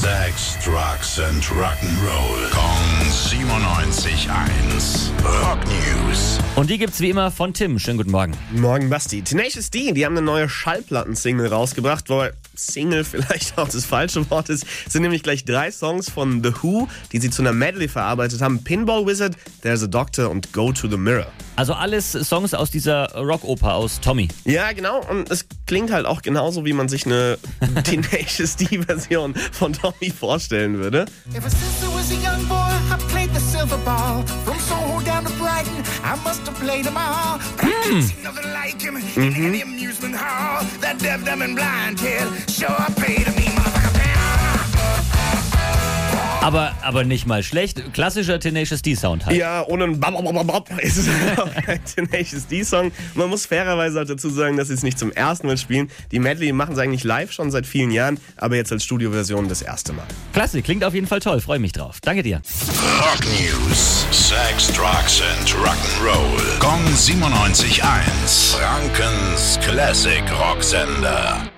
Sex, Drugs and Rock'n'Roll. Kong 97.1. Rock News. Und die gibt's wie immer von Tim. Schönen guten Morgen. Morgen, Basti. Tenacious D, die haben eine neue Schallplatten-Single rausgebracht, wo Single vielleicht auch das falsche Wort ist. Es sind nämlich gleich drei Songs von The Who, die sie zu einer Medley verarbeitet haben. Pinball Wizard, There's a Doctor und Go to the Mirror. Also alles Songs aus dieser Rockoper aus Tommy. Ja, genau. Und es klingt halt auch genauso, wie man sich eine Tenacious D-Version von Tommy vorstellen würde. Ever since I was a young boy, I played the silver ball. From Soho down to Brighton, I must have played them all. But I couldn't see nothing like him in any amusement hall. That deaf, dumb, and blind kid sure paid me, Aber, aber nicht mal schlecht. Klassischer Tenacious D-Sound halt. Ja, ohne ein Bababababab ist es auch kein Tenacious D-Song. Man muss fairerweise halt dazu sagen, dass sie es nicht zum ersten Mal spielen. Die Medley machen sie eigentlich live schon seit vielen Jahren, aber jetzt als Studioversion das erste Mal. Klasse, klingt auf jeden Fall toll. Freue mich drauf. Danke dir. Rock News. Sex, Drugs and Rock'n'Roll. Kong 97.1. Frankens Classic Rocksender.